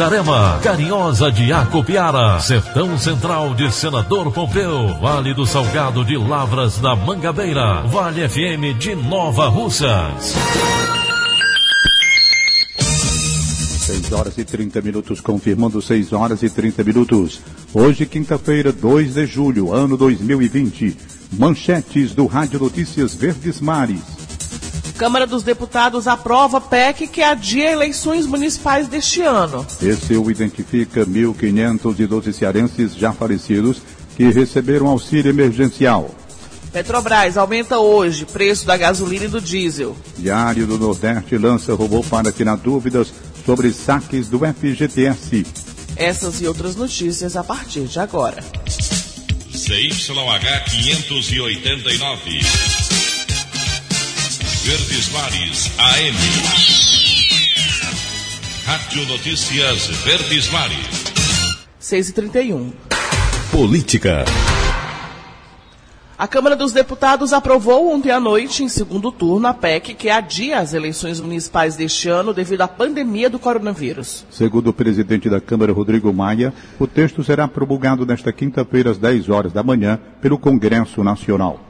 Itarema, Carinhosa de Acopiara, Sertão Central de Senador Pompeu, Vale do Salgado de Lavras da Mangabeira, Vale FM de Nova Russas. 6 horas e 30 minutos, confirmando 6 horas e 30 minutos. Hoje, quinta-feira, 2 de julho, ano 2020. Manchetes do Rádio Notícias Verdes Mares. Câmara dos Deputados aprova PEC que adia eleições municipais deste ano. Esse o identifica 1.512 cearenses já falecidos que receberam auxílio emergencial. Petrobras aumenta hoje preço da gasolina e do diesel. Diário do Nordeste lança robô para tirar dúvidas sobre saques do FGTS. Essas e outras notícias a partir de agora. CYH 589. Verdes Mares AM. Rádio Notícias Verdes Mares. 6 e 31 Política. A Câmara dos Deputados aprovou ontem à noite, em segundo turno, a PEC que adia as eleições municipais deste ano devido à pandemia do coronavírus. Segundo o presidente da Câmara, Rodrigo Maia, o texto será promulgado nesta quinta-feira, às 10 horas da manhã, pelo Congresso Nacional.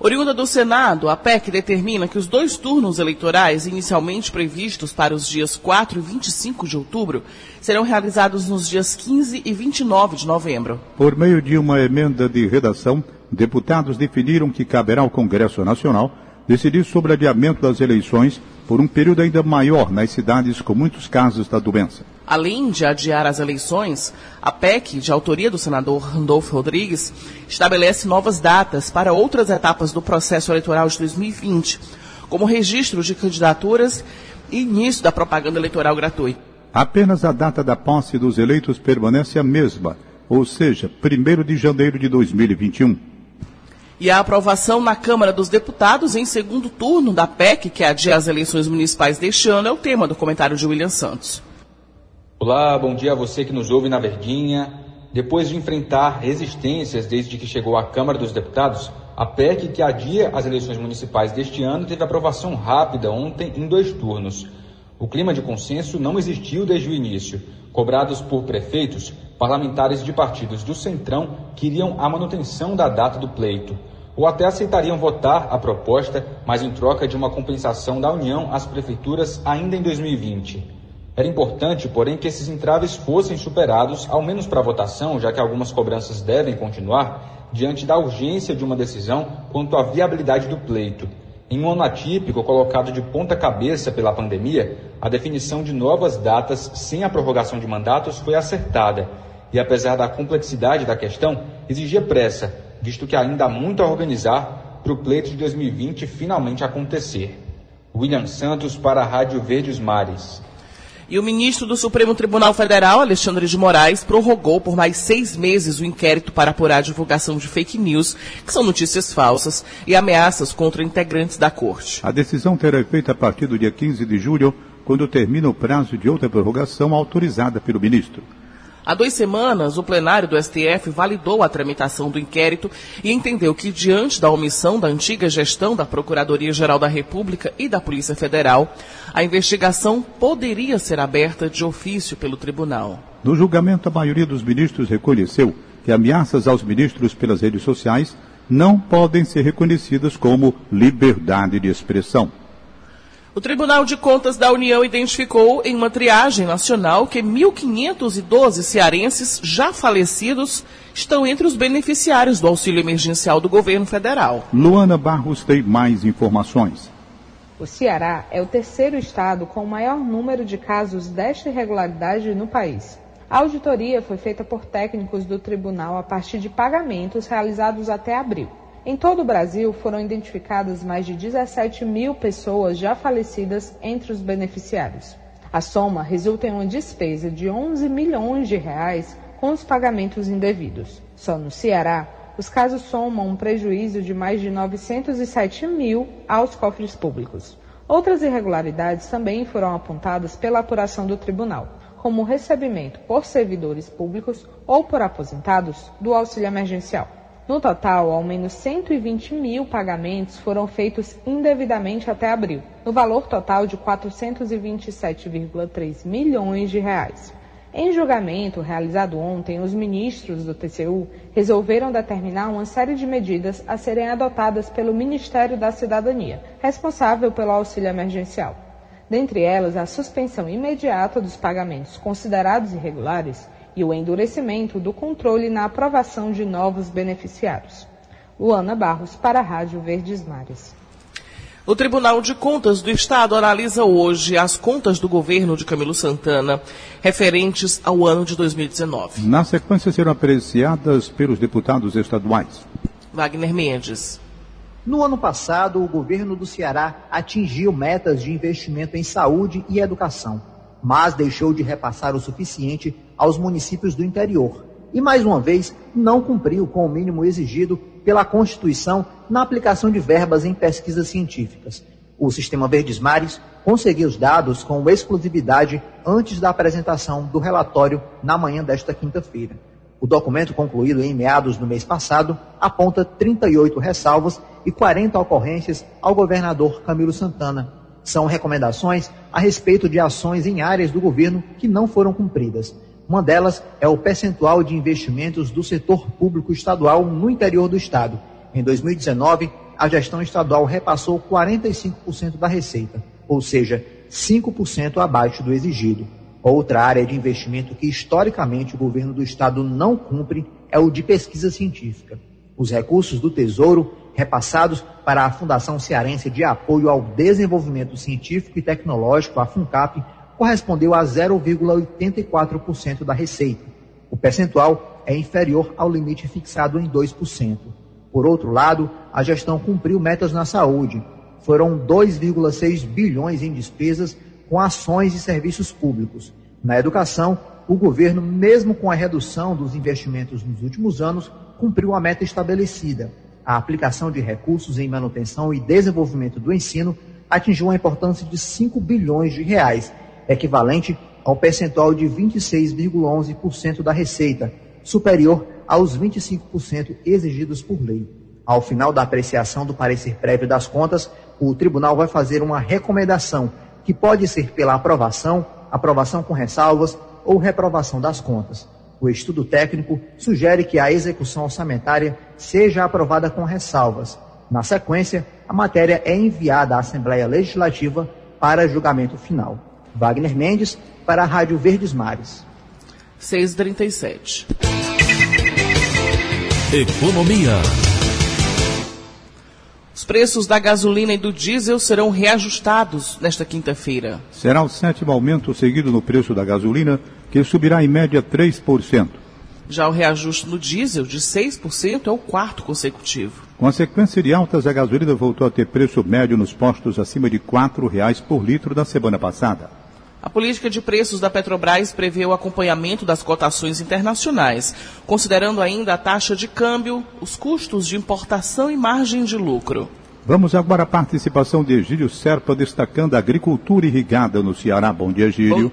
Oriunda do Senado, a PEC determina que os dois turnos eleitorais, inicialmente previstos para os dias 4 e 25 de outubro, serão realizados nos dias 15 e 29 de novembro. Por meio de uma emenda de redação, deputados definiram que caberá ao Congresso Nacional decidir sobre adiamento das eleições por um período ainda maior nas cidades com muitos casos da doença. Além de adiar as eleições, a PEC, de autoria do senador Randolfo Rodrigues, estabelece novas datas para outras etapas do processo eleitoral de 2020, como registro de candidaturas e início da propaganda eleitoral gratuita. Apenas a data da posse dos eleitos permanece a mesma, ou seja, 1 de janeiro de 2021. E a aprovação na Câmara dos Deputados em segundo turno da PEC, que adia as eleições municipais deste ano, é o tema do comentário de William Santos. Olá, bom dia a você que nos ouve na Verdinha. Depois de enfrentar resistências desde que chegou à Câmara dos Deputados, a PEC que adia as eleições municipais deste ano teve aprovação rápida ontem em dois turnos. O clima de consenso não existiu desde o início. Cobrados por prefeitos, parlamentares de partidos do Centrão queriam a manutenção da data do pleito, ou até aceitariam votar a proposta, mas em troca de uma compensação da União às prefeituras ainda em 2020. Era importante, porém, que esses entraves fossem superados, ao menos para a votação, já que algumas cobranças devem continuar, diante da urgência de uma decisão quanto à viabilidade do pleito. Em um ano atípico, colocado de ponta cabeça pela pandemia, a definição de novas datas sem a prorrogação de mandatos foi acertada. E apesar da complexidade da questão, exigia pressa, visto que ainda há muito a organizar para o pleito de 2020 finalmente acontecer. William Santos para a Rádio Verdes Mares. E o ministro do Supremo Tribunal Federal, Alexandre de Moraes, prorrogou por mais seis meses o inquérito para apurar a divulgação de fake news, que são notícias falsas e ameaças contra integrantes da corte. A decisão terá efeito a partir do dia 15 de julho, quando termina o prazo de outra prorrogação autorizada pelo ministro. Há duas semanas, o plenário do STF validou a tramitação do inquérito e entendeu que, diante da omissão da antiga gestão da Procuradoria-Geral da República e da Polícia Federal, a investigação poderia ser aberta de ofício pelo tribunal. No julgamento, a maioria dos ministros reconheceu que ameaças aos ministros pelas redes sociais não podem ser reconhecidas como liberdade de expressão. O Tribunal de Contas da União identificou em uma triagem nacional que 1.512 cearenses já falecidos estão entre os beneficiários do auxílio emergencial do governo federal. Luana Barros tem mais informações. O Ceará é o terceiro estado com o maior número de casos desta irregularidade no país. A auditoria foi feita por técnicos do tribunal a partir de pagamentos realizados até abril. Em todo o Brasil, foram identificadas mais de 17 mil pessoas já falecidas entre os beneficiários. A soma resulta em uma despesa de 11 milhões de reais com os pagamentos indevidos. Só no Ceará, os casos somam um prejuízo de mais de 907 mil aos cofres públicos. Outras irregularidades também foram apontadas pela apuração do tribunal como recebimento por servidores públicos ou por aposentados do auxílio emergencial. No total, ao menos 120 mil pagamentos foram feitos indevidamente até abril, no valor total de 427,3 milhões de reais. Em julgamento realizado ontem, os ministros do TCU resolveram determinar uma série de medidas a serem adotadas pelo Ministério da Cidadania, responsável pelo auxílio emergencial dentre elas a suspensão imediata dos pagamentos considerados irregulares e o endurecimento do controle na aprovação de novos beneficiários. Luana Barros, para a Rádio Verdes Mares. O Tribunal de Contas do Estado analisa hoje as contas do governo de Camilo Santana referentes ao ano de 2019. Na sequência serão apreciadas pelos deputados estaduais. Wagner Mendes. No ano passado, o governo do Ceará atingiu metas de investimento em saúde e educação, mas deixou de repassar o suficiente aos municípios do interior. E, mais uma vez, não cumpriu com o mínimo exigido pela Constituição na aplicação de verbas em pesquisas científicas. O Sistema Verdes Mares conseguiu os dados com exclusividade antes da apresentação do relatório na manhã desta quinta-feira. O documento concluído em meados do mês passado aponta 38 ressalvas e 40 ocorrências ao governador Camilo Santana. São recomendações a respeito de ações em áreas do governo que não foram cumpridas. Uma delas é o percentual de investimentos do setor público estadual no interior do estado. Em 2019, a gestão estadual repassou 45% da receita, ou seja, 5% abaixo do exigido. Outra área de investimento que historicamente o governo do estado não cumpre é o de pesquisa científica. Os recursos do Tesouro repassados para a Fundação Cearense de Apoio ao Desenvolvimento Científico e Tecnológico, a FUNCAP, correspondeu a 0,84% da receita. O percentual é inferior ao limite fixado em 2%. Por outro lado, a gestão cumpriu metas na saúde. Foram 2,6 bilhões em despesas com ações e serviços públicos. Na educação, o governo, mesmo com a redução dos investimentos nos últimos anos, cumpriu a meta estabelecida. A aplicação de recursos em manutenção e desenvolvimento do ensino atingiu uma importância de 5 bilhões de reais, equivalente ao percentual de 26,11% da receita, superior aos 25% exigidos por lei. Ao final da apreciação do parecer prévio das contas, o tribunal vai fazer uma recomendação que pode ser pela aprovação, aprovação com ressalvas ou reprovação das contas. O estudo técnico sugere que a execução orçamentária seja aprovada com ressalvas. Na sequência, a matéria é enviada à Assembleia Legislativa para julgamento final. Wagner Mendes, para a Rádio Verdes Mares. 637. Economia. Os preços da gasolina e do diesel serão reajustados nesta quinta-feira. Será o sétimo aumento seguido no preço da gasolina, que subirá em média 3%. Já o reajuste no diesel de 6% é o quarto consecutivo. Com a sequência de altas, a gasolina voltou a ter preço médio nos postos acima de R$ 4,00 por litro da semana passada. A política de preços da Petrobras prevê o acompanhamento das cotações internacionais, considerando ainda a taxa de câmbio, os custos de importação e margem de lucro. Vamos agora à participação de Egílio Serpa, destacando a agricultura irrigada no Ceará. Bom dia, Egílio.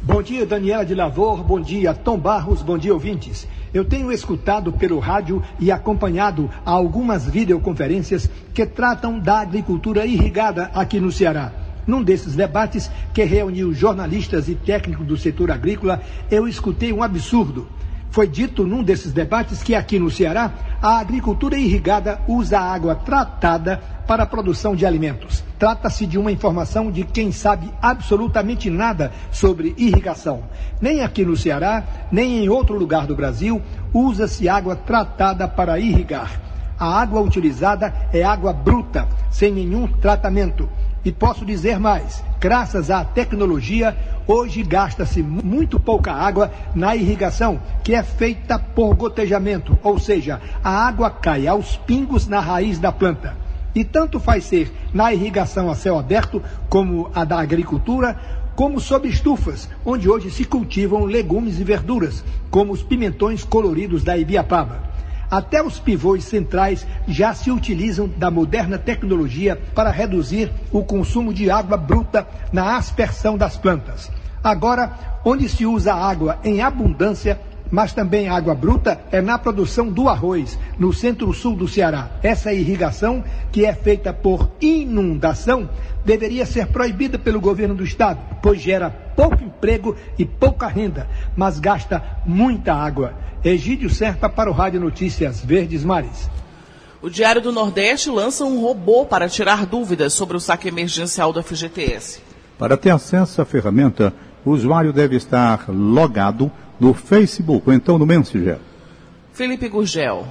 Bom, bom dia, Daniela de Lavor. Bom dia, Tom Barros. Bom dia, ouvintes. Eu tenho escutado pelo rádio e acompanhado algumas videoconferências que tratam da agricultura irrigada aqui no Ceará. Num desses debates, que reuniu jornalistas e técnicos do setor agrícola, eu escutei um absurdo. Foi dito num desses debates que aqui no Ceará, a agricultura irrigada usa água tratada para a produção de alimentos. Trata-se de uma informação de quem sabe absolutamente nada sobre irrigação. Nem aqui no Ceará, nem em outro lugar do Brasil, usa-se água tratada para irrigar. A água utilizada é água bruta, sem nenhum tratamento E posso dizer mais: graças à tecnologia, hoje gasta-se muito pouca água na irrigação, que é feita por gotejamento, ou seja, a água cai aos pingos na raiz da planta. E tanto faz ser na irrigação a céu aberto, como a da agricultura, como sob estufas, onde hoje se cultivam legumes e verduras, como os pimentões coloridos da Ibiapaba. Até os pivôs centrais já se utilizam da moderna tecnologia para reduzir o consumo de água bruta na aspersão das plantas. Agora, onde se usa água em abundância, mas também água bruta, é na produção do arroz, no centro-sul do Ceará. Essa irrigação, que é feita por inundação, deveria ser proibida pelo governo do estado, pois gera pouco emprego e pouca renda, mas gasta muita água. Egídio Serpa para o Rádio Notícias Verdes Mares. O Diário do Nordeste lança um robô para tirar dúvidas sobre o saque emergencial do FGTS. Para ter acesso à ferramenta, o usuário deve estar logado no Facebook ou então no Messenger. Felipe Gurgel.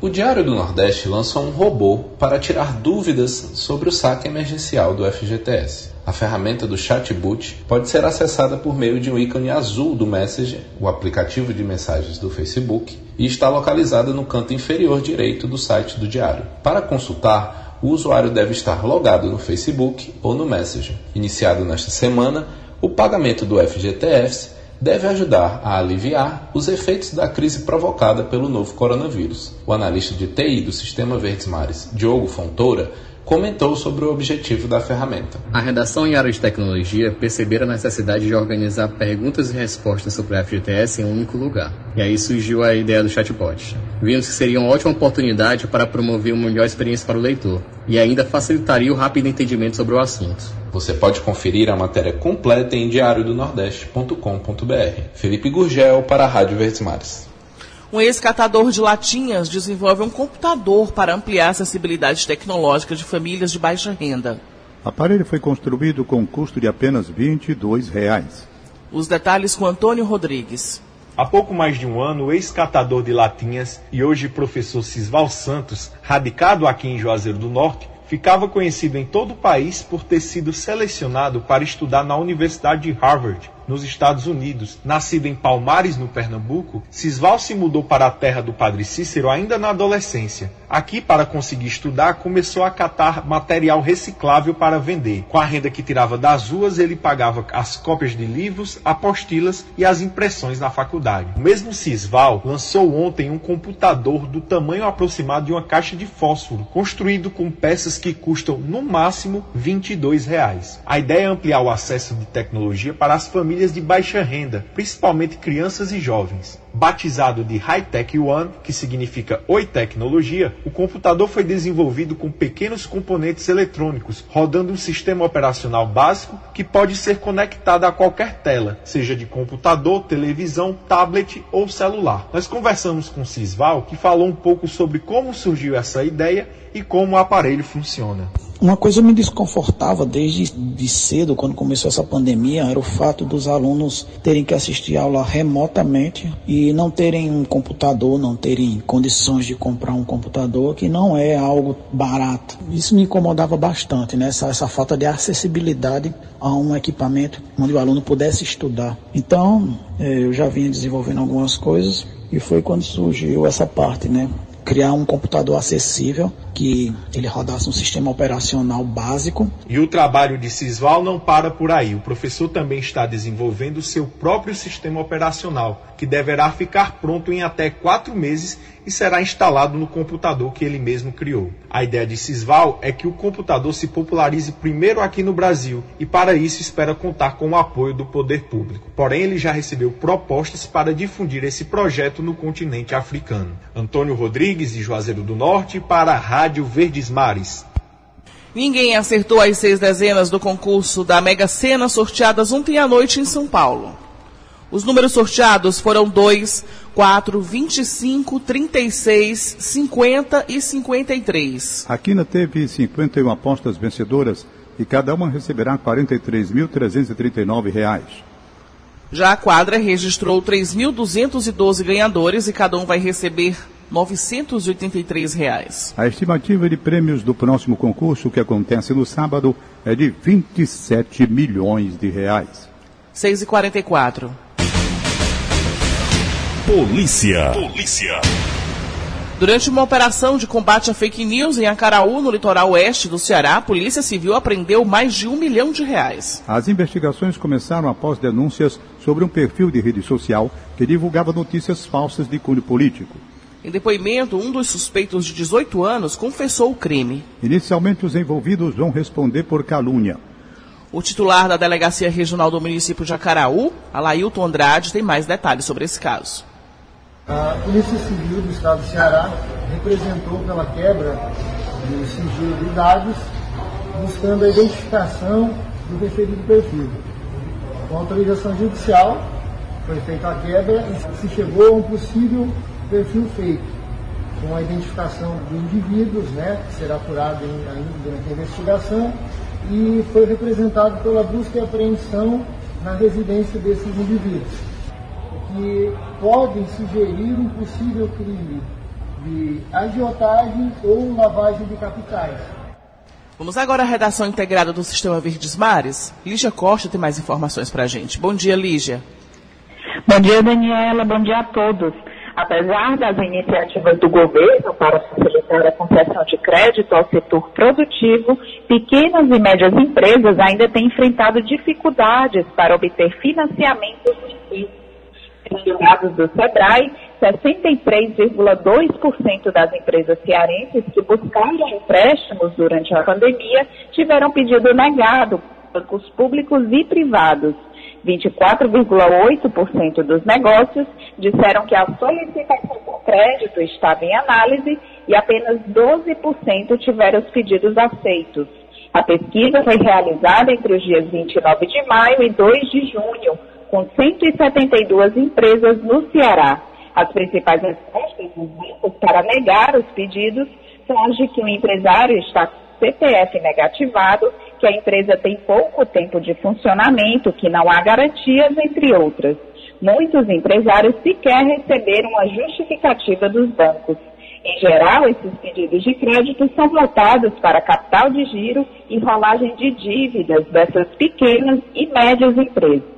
O Diário do Nordeste lança um robô para tirar dúvidas sobre o saque emergencial do FGTS. A ferramenta do chatbot pode ser acessada por meio de um ícone azul do Messenger, o aplicativo de mensagens do Facebook, e está localizada no canto inferior direito do site do diário. Para consultar, o usuário deve estar logado no Facebook ou no Messenger. Iniciado nesta semana, o pagamento do FGTS deve ajudar a aliviar os efeitos da crise provocada pelo novo coronavírus. O analista de TI do Sistema Verdes Mares, Diogo Fontoura, comentou sobre o objetivo da ferramenta. A redação em área de tecnologia perceberam a necessidade de organizar perguntas e respostas sobre a FGTS em um único lugar. E aí surgiu a ideia do chatbot. Vimos que seria uma ótima oportunidade para promover uma melhor experiência para o leitor e ainda facilitaria o rápido entendimento sobre o assunto. Você pode conferir a matéria completa em diariodonordeste.com.br. Felipe Gurgel para a Rádio Verdes Mares. Um ex-catador de latinhas desenvolve um computador para ampliar a acessibilidade tecnológica de famílias de baixa renda. O aparelho foi construído com um custo de apenas 22 reais. Os detalhes com Antônio Rodrigues. Há pouco mais de um ano, o ex-catador de latinhas e hoje professor Cisval Santos, radicado aqui em Juazeiro do Norte, ficava conhecido em todo o país por ter sido selecionado para estudar na Universidade de Harvard, nos Estados Unidos. Nascido em Palmares, no Pernambuco, Cisval se mudou para a terra do padre Cícero ainda na adolescência. Aqui, para conseguir estudar, começou a catar material reciclável para vender. Com a renda que tirava das ruas, ele pagava as cópias de livros, apostilas e as impressões na faculdade. O mesmo Cisval lançou ontem um computador do tamanho aproximado de uma caixa de fósforo, construído com peças que custam no máximo 22 reais. A ideia é ampliar o acesso de tecnologia para as famílias famílias de baixa renda, principalmente crianças e jovens. Batizado de High Tech One, que significa Oi Tecnologia, o computador foi desenvolvido com pequenos componentes eletrônicos, rodando um sistema operacional básico que pode ser conectado a qualquer tela, seja de computador, televisão, tablet ou celular. Nós conversamos com Cisval, que falou um pouco sobre como surgiu essa ideia e como o aparelho funciona. Uma coisa me desconfortava desde de cedo, quando começou essa pandemia, era o fato dos alunos terem que assistir aula remotamente e não terem um computador, não terem condições de comprar um computador, que não é algo barato. Isso me incomodava bastante, né? essa, essa falta de acessibilidade a um equipamento onde o aluno pudesse estudar. Então, eh, eu já vinha desenvolvendo algumas coisas e foi quando surgiu essa parte, né? criar um computador acessível que ele rodasse um sistema operacional básico. E o trabalho de Cisval não para por aí. O professor também está desenvolvendo seu próprio sistema operacional, que deverá ficar pronto em até quatro meses e será instalado no computador que ele mesmo criou. A ideia de Cisval é que o computador se popularize primeiro aqui no Brasil e, para isso, espera contar com o apoio do poder público. Porém, ele já recebeu propostas para difundir esse projeto no continente africano. Antônio Rodrigues, de Juazeiro do Norte, para a Rádio Verdes Mares. Ninguém acertou as seis dezenas do concurso da Mega Sena sorteadas ontem à noite em São Paulo. Os números sorteados foram 2, 4, 25, 36, 50 e 53. A Quina teve 51 apostas vencedoras e cada uma receberá R$ 43.339. Já a quadra registrou 3.212 ganhadores e cada um vai receber 983 reais. A estimativa de prêmios do próximo concurso, que acontece no sábado, é de 27 milhões de reais. 6 e 44 Polícia. Polícia. Durante uma operação de combate a fake news em Acaraú, no litoral oeste do Ceará, a Polícia Civil apreendeu mais de um milhão de reais. As investigações começaram após denúncias sobre um perfil de rede social que divulgava notícias falsas de cunho político. Em depoimento, um dos suspeitos de 18 anos confessou o crime. Inicialmente, os envolvidos vão responder por calúnia. O titular da Delegacia Regional do município de Acaraú, Alailton Andrade, tem mais detalhes sobre esse caso. A Polícia Civil do Estado do Ceará representou pela quebra do sigilo de dados, buscando a identificação do referido perfil. Com autorização judicial, foi feita a quebra e se chegou a um possível perfil feito, com a identificação de indivíduos, né, que será apurado ainda durante a investigação, e foi representado pela busca e apreensão na residência desses indivíduos, que podem sugerir um possível crime de agiotagem ou lavagem de capitais. Vamos agora à redação integrada do Sistema Verdes Mares. Lígia Costa tem mais informações para a gente. Bom dia, Lígia. Bom dia, Daniela. Bom dia a todos. Apesar das iniciativas do governo para facilitar a concessão de crédito ao setor produtivo, pequenas e médias empresas ainda têm enfrentado dificuldades para obter financiamentos. Segundo dados do SEBRAE, 63,2% das empresas cearenses que buscaram empréstimos durante a pandemia tiveram pedido negado bancos públicos e privados. 24,8% dos negócios disseram que a solicitação por crédito estava em análise e apenas 12% tiveram os pedidos aceitos. A pesquisa foi realizada entre os dias 29 de maio e 2 de junho, com 172 empresas no Ceará. As principais respostas dos bancos para negar os pedidos são as de que o empresário está CPF negativado, que a empresa tem pouco tempo de funcionamento, que não há garantias, entre outras. Muitos empresários sequer receberam a justificativa dos bancos. Em geral, esses pedidos de crédito são voltados para capital de giro e rolagem de dívidas dessas pequenas e médias empresas.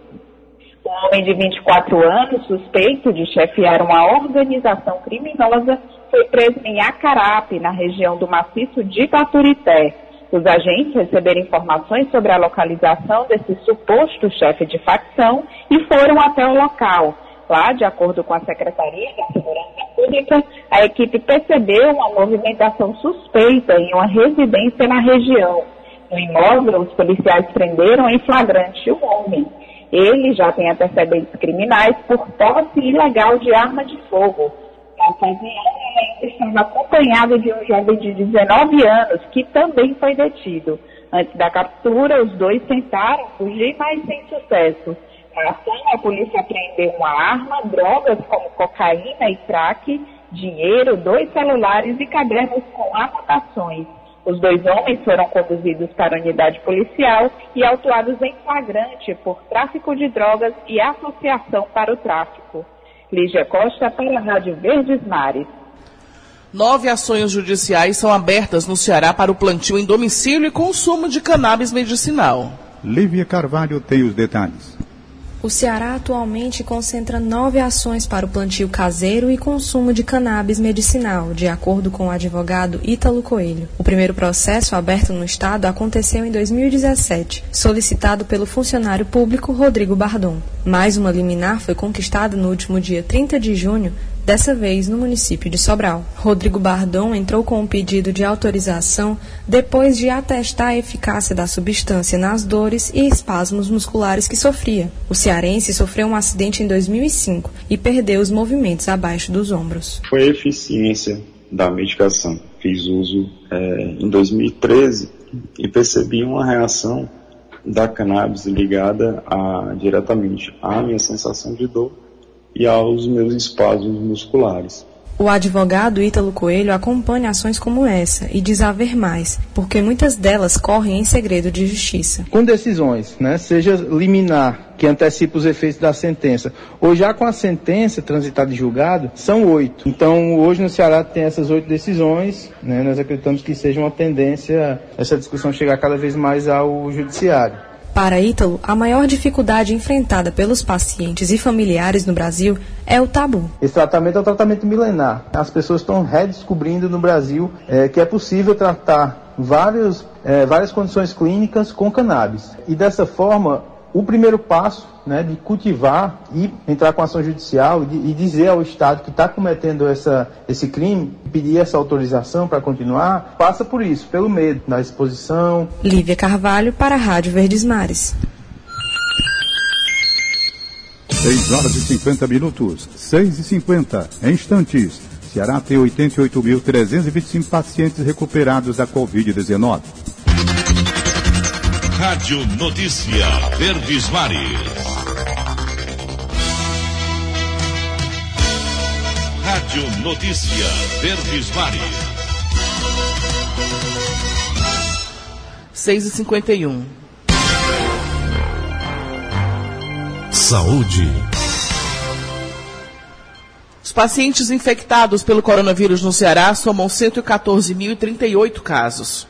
Um homem de 24 anos, suspeito de chefiar uma organização criminosa, foi preso em Acarape, na região do maciço de Baturité. Os agentes receberam informações sobre a localização desse suposto chefe de facção e foram até o local. Lá, de acordo com a Secretaria da Segurança Pública, a equipe percebeu uma movimentação suspeita em uma residência na região. No imóvel, os policiais prenderam em flagrante o homem. Ele já tem antecedentes criminais por posse ilegal de arma de fogo. Ocasião, ele estava acompanhado de um jovem de 19 anos, que também foi detido. Antes da captura, os dois tentaram fugir, mas sem sucesso. Na ação, a polícia apreendeu uma arma, drogas como cocaína e crack, dinheiro, dois celulares e cadernos com anotações. Os dois homens foram conduzidos para a unidade policial e autuados em flagrante por tráfico de drogas e associação para o tráfico. Lígia Costa para a Rádio Verdes Mares. Nove ações judiciais são abertas no Ceará para o plantio em domicílio e consumo de cannabis medicinal. Lívia Carvalho tem os detalhes. O Ceará atualmente concentra nove ações para o plantio caseiro e consumo de cannabis medicinal, de acordo com o advogado Ítalo Coelho. O primeiro processo aberto no Estado aconteceu em 2017, solicitado pelo funcionário público Rodrigo Bardon. Mais uma liminar foi conquistada no último dia 30 de junho dessa vez no município de Sobral. Rodrigo Bardon entrou com um pedido de autorização depois de atestar a eficácia da substância nas dores e espasmos musculares que sofria. O cearense sofreu um acidente em 2005 e perdeu os movimentos abaixo dos ombros. Foi a eficiência da medicação. Fiz uso é, em 2013 e percebi uma reação da cannabis ligada a, diretamente à minha sensação de dor e aos meus espasmos musculares. O advogado Ítalo Coelho acompanha ações como essa e diz haver mais, porque muitas delas correm em segredo de justiça. Com decisões, né, seja liminar, que antecipa os efeitos da sentença, ou já com a sentença transitada e julgado, são oito. Então, hoje no Ceará tem essas oito decisões, né, nós acreditamos que seja uma tendência essa discussão chegar cada vez mais ao judiciário. Para Ítalo, a maior dificuldade enfrentada pelos pacientes e familiares no Brasil é o tabu. Esse tratamento é um tratamento milenar. As pessoas estão redescobrindo no Brasil é, que é possível tratar vários, é, várias condições clínicas com cannabis. E dessa forma, o primeiro passo né, de cultivar e entrar com ação judicial e, e dizer ao Estado que está cometendo essa, esse crime, pedir essa autorização para continuar, passa por isso, pelo medo da exposição. Lívia Carvalho para a Rádio Verdes Mares. 6 horas e 50 minutos, 6 e 50, em instantes. Ceará tem 88.325 pacientes recuperados da Covid-19. Rádio Notícia Verdes Mares. Rádio Notícia Verdes Mares. 6 e 51 Saúde. Os pacientes infectados pelo coronavírus no Ceará somam 114.038 casos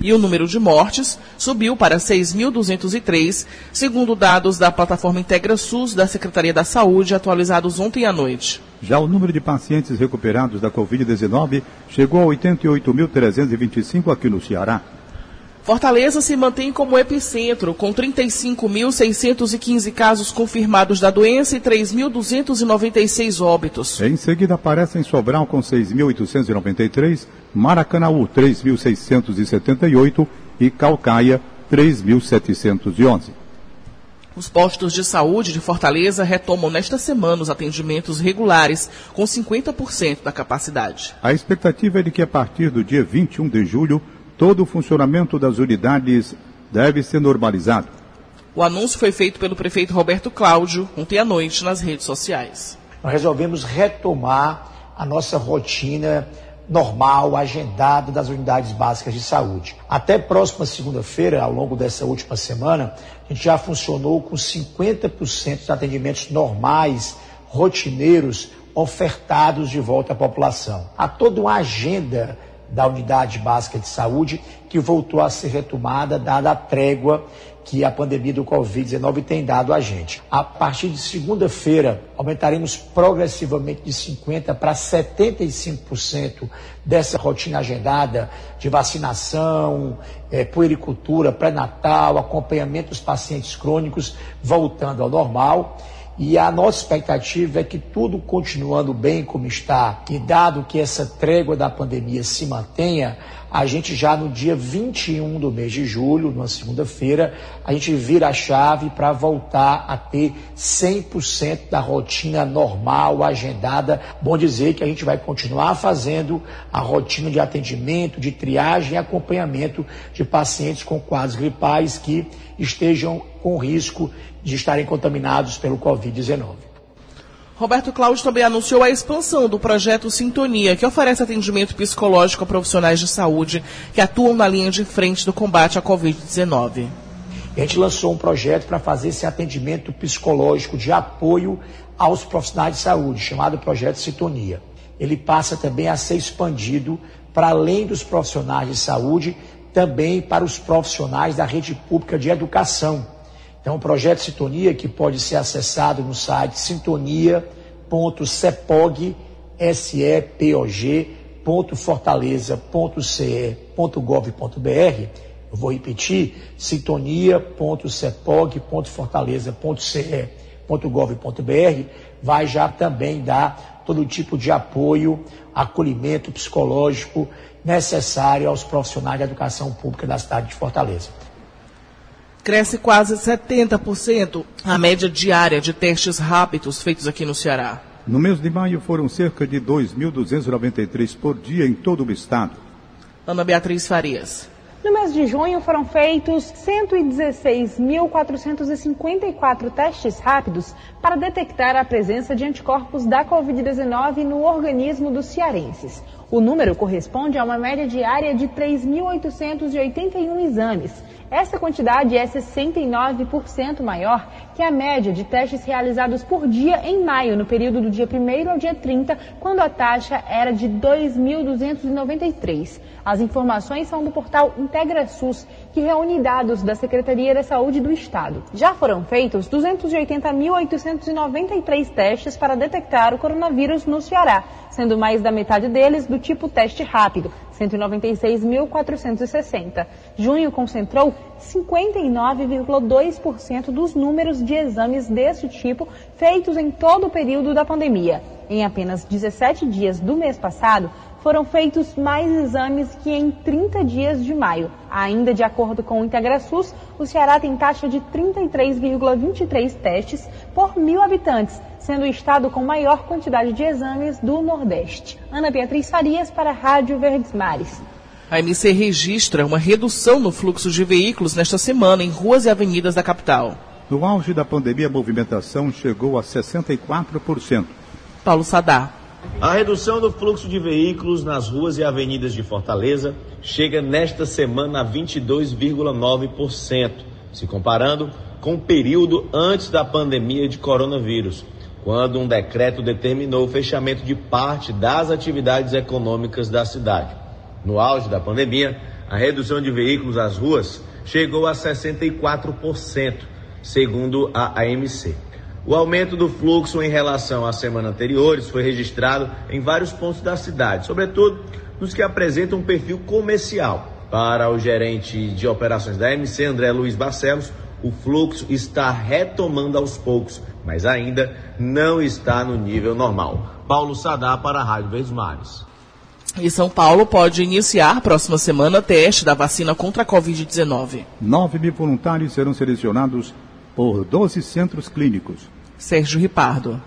e o número de mortes subiu para 6.203, segundo dados da plataforma Integra SUS da Secretaria da Saúde, atualizados ontem à noite. Já o número de pacientes recuperados da Covid-19 chegou a 88.325 aqui no Ceará. Fortaleza se mantém como epicentro, com 35.615 casos confirmados da doença e 3.296 óbitos. Em seguida aparecem Sobral com 6.893, Maracanaú 3.678 e Calcaia 3.711. Os postos de saúde de Fortaleza retomam nesta semana os atendimentos regulares, com 50% da capacidade. A expectativa é de que a partir do dia 21 de julho todo o funcionamento das unidades deve ser normalizado. O anúncio foi feito pelo prefeito Roberto Cláudio ontem à noite nas redes sociais. Nós resolvemos retomar a nossa rotina normal, agendada das unidades básicas de saúde. Até próxima segunda-feira, ao longo dessa última semana, a gente já funcionou com 50% dos atendimentos normais, rotineiros, ofertados de volta à população. Há toda uma agenda da unidade básica de saúde, que voltou a ser retomada, dada a trégua que a pandemia do Covid-19 tem dado a gente. A partir de segunda-feira, aumentaremos progressivamente de 50% para 75% dessa rotina agendada de vacinação, é, puericultura, pré-natal, acompanhamento dos pacientes crônicos, voltando ao normal. E a nossa expectativa é que tudo continuando bem como está, e dado que essa trégua da pandemia se mantenha, a gente já no dia 21 do mês de julho, numa segunda-feira, a gente vira a chave para voltar a ter 100% da rotina normal, agendada. Bom dizer que a gente vai continuar fazendo a rotina de atendimento, de triagem e acompanhamento de pacientes com quadros gripais que estejam com risco de estarem contaminados pelo Covid-19. Roberto Cláudio também anunciou a expansão do projeto Sintonia, que oferece atendimento psicológico a profissionais de saúde que atuam na linha de frente do combate à Covid-19. A gente lançou um projeto para fazer esse atendimento psicológico de apoio aos profissionais de saúde, chamado Projeto Sintonia. Ele passa também a ser expandido para além dos profissionais de saúde, também para os profissionais da rede pública de educação então, o projeto Sintonia, que pode ser acessado no site sintonia.cepog.fortaleza.ce.gov.br. Eu vou repetir, sintonia.cepog.fortaleza.ce.gov.br vai já também dar todo tipo de apoio, acolhimento psicológico necessário aos profissionais da educação pública da cidade de Fortaleza cresce quase 70% a média diária de testes rápidos feitos aqui no Ceará. No mês de maio foram cerca de 2.293 por dia em todo o estado. Ana Beatriz Farias. No mês de junho foram feitos 116.454 testes rápidos para detectar a presença de anticorpos da Covid-19 no organismo dos cearenses. O número corresponde a uma média diária de 3.881 exames. Essa quantidade é 69% maior que a média de testes realizados por dia em maio, no período do dia 1 ao dia 30, quando a taxa era de 2.293. As informações são do portal IntegraSUS, que reúne dados da Secretaria da Saúde do Estado. Já foram feitos 280.893 testes para detectar o coronavírus no Ceará, sendo mais da metade deles do tipo teste rápido, 196.460. Junho concentrou 59,2% dos números de exames desse tipo feitos em todo o período da pandemia. Em apenas 17 dias do mês passado, foram feitos mais exames que em 30 dias de maio. Ainda de acordo com o IntegraSUS, o Ceará tem taxa de 33,23 testes por mil habitantes, sendo o estado com maior quantidade de exames do Nordeste. Ana Beatriz Farias para a Rádio Verdes Mares. A MC registra uma redução no fluxo de veículos nesta semana em ruas e avenidas da capital. No auge da pandemia, a movimentação chegou a 64%. Paulo Sadar. A redução do fluxo de veículos nas ruas e avenidas de Fortaleza chega nesta semana a 22,9%, se comparando com o período antes da pandemia de coronavírus, quando um decreto determinou o fechamento de parte das atividades econômicas da cidade. No auge da pandemia, a redução de veículos às ruas chegou a 64%, segundo a AMC. O aumento do fluxo em relação às semanas anteriores foi registrado em vários pontos da cidade, sobretudo nos que apresentam um perfil comercial. Para o gerente de operações da MC, André Luiz Barcelos, o fluxo está retomando aos poucos, mas ainda não está no nível normal. Paulo Sadá para a Rádio Verdes Mares. E São Paulo pode iniciar próxima semana teste da vacina contra a Covid-19. 9 mil voluntários serão selecionados por 12 centros clínicos. Sérgio Ripardo.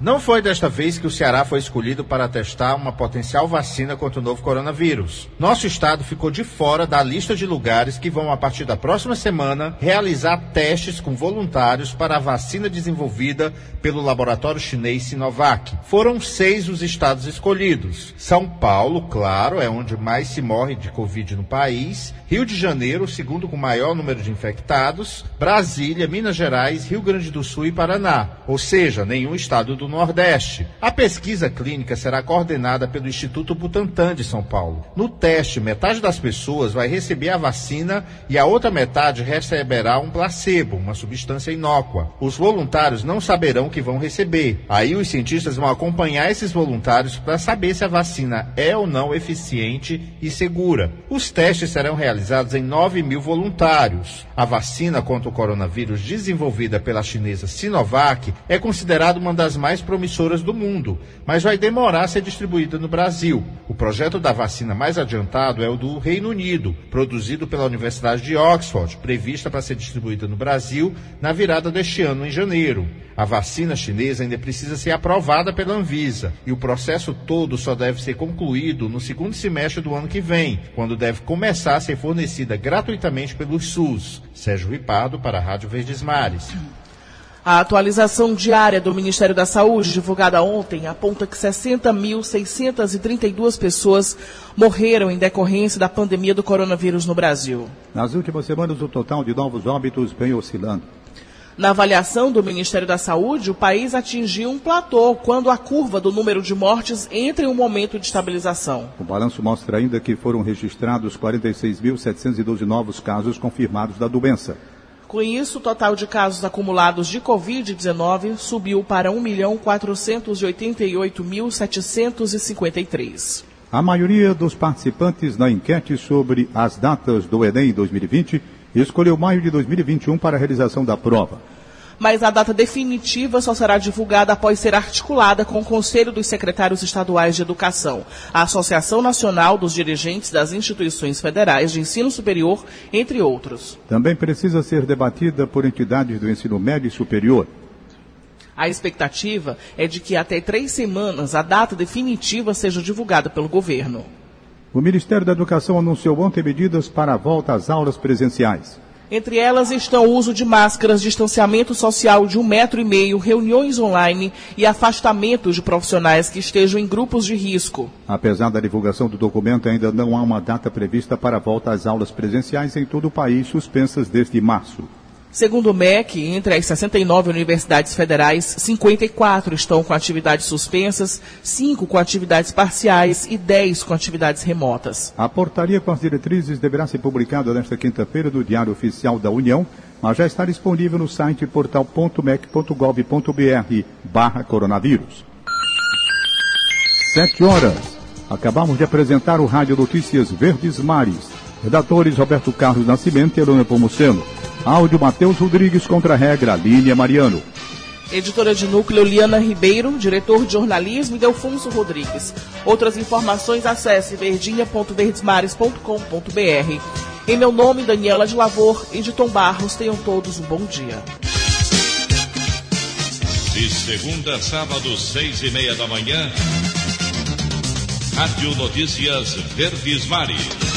Não foi desta vez que o Ceará foi escolhido para testar uma potencial vacina contra o novo coronavírus. Nosso estado ficou de fora da lista de lugares que vão, a partir da próxima semana, realizar testes com voluntários para a vacina desenvolvida pelo laboratório chinês Sinovac. Foram seis os estados escolhidos. São Paulo, claro, é onde mais se morre de Covid no país. Rio de Janeiro, o segundo com maior número de infectados. Brasília, Minas Gerais, Rio Grande do Sul e Paraná. Ou seja, nenhum estado do Nordeste. A pesquisa clínica será coordenada pelo Instituto Butantan de São Paulo. No teste, metade das pessoas vai receber a vacina e a outra metade receberá um placebo, uma substância inócua. Os voluntários não saberão que vão receber. Aí os cientistas vão acompanhar esses voluntários para saber se a vacina é ou não eficiente e segura. Os testes serão realizados em 9 mil voluntários. A vacina contra o coronavírus desenvolvida pela chinesa Sinovac é considerada uma das mais promissoras do mundo, mas vai demorar a ser distribuída no Brasil. O projeto da vacina mais adiantado é o do Reino Unido, produzido pela Universidade de Oxford, prevista para ser distribuída no Brasil na virada deste ano, em janeiro. A vacina chinesa ainda precisa ser aprovada pela Anvisa e o processo todo só deve ser concluído no segundo semestre do ano que vem, quando deve começar a ser fornecida gratuitamente pelo SUS. Sérgio Ripado para a Rádio Verdes Mares. A atualização diária do Ministério da Saúde, divulgada ontem, aponta que 60.632 pessoas morreram em decorrência da pandemia do coronavírus no Brasil. Nas últimas semanas, o total de novos óbitos vem oscilando. Na avaliação do Ministério da Saúde, o país atingiu um platô quando a curva do número de mortes entra em um momento de estabilização. O balanço mostra ainda que foram registrados 46.712 novos casos confirmados da doença. Com isso, o total de casos acumulados de Covid-19 subiu para 1.488.753. A maioria dos participantes na enquete sobre as datas do Enem 2020 escolheu maio de 2021 para a realização da prova. Mas a data definitiva só será divulgada após ser articulada com o Conselho dos Secretários Estaduais de Educação, a Associação Nacional dos Dirigentes das Instituições Federais de Ensino Superior, entre outros. Também precisa ser debatida por entidades do ensino médio e superior. A expectativa é de que até três semanas a data definitiva seja divulgada pelo governo. O Ministério da Educação anunciou ontem medidas para a volta às aulas presenciais. Entre elas estão o uso de máscaras, distanciamento social de um metro e meio, reuniões online e afastamento de profissionais que estejam em grupos de risco. Apesar da divulgação do documento, ainda não há uma data prevista para a volta às aulas presenciais em todo o país, suspensas desde março. Segundo o MEC, entre as 69 universidades federais, 54 estão com atividades suspensas, 5 com atividades parciais e 10 com atividades remotas. A portaria com as diretrizes deverá ser publicada nesta quinta-feira no Diário Oficial da União, mas já está disponível no site portal.mec.gov.br barra coronavírus. 7 horas. Acabamos de apresentar o Rádio Notícias Verdes Mares. Redatores Roberto Carlos Nascimento e Elona Pomuceno. Áudio Matheus Rodrigues contra a regra Línia Mariano. Editora de núcleo Liana Ribeiro, diretor de jornalismo Delfonso Rodrigues. Outras informações acesse verdinha.verdesmares.com.br. Em meu nome, Daniela de Lavor e de Tom Barros, tenham todos um bom dia. De segunda a sábado, seis e meia da manhã, Rádio Notícias Verdes Mares.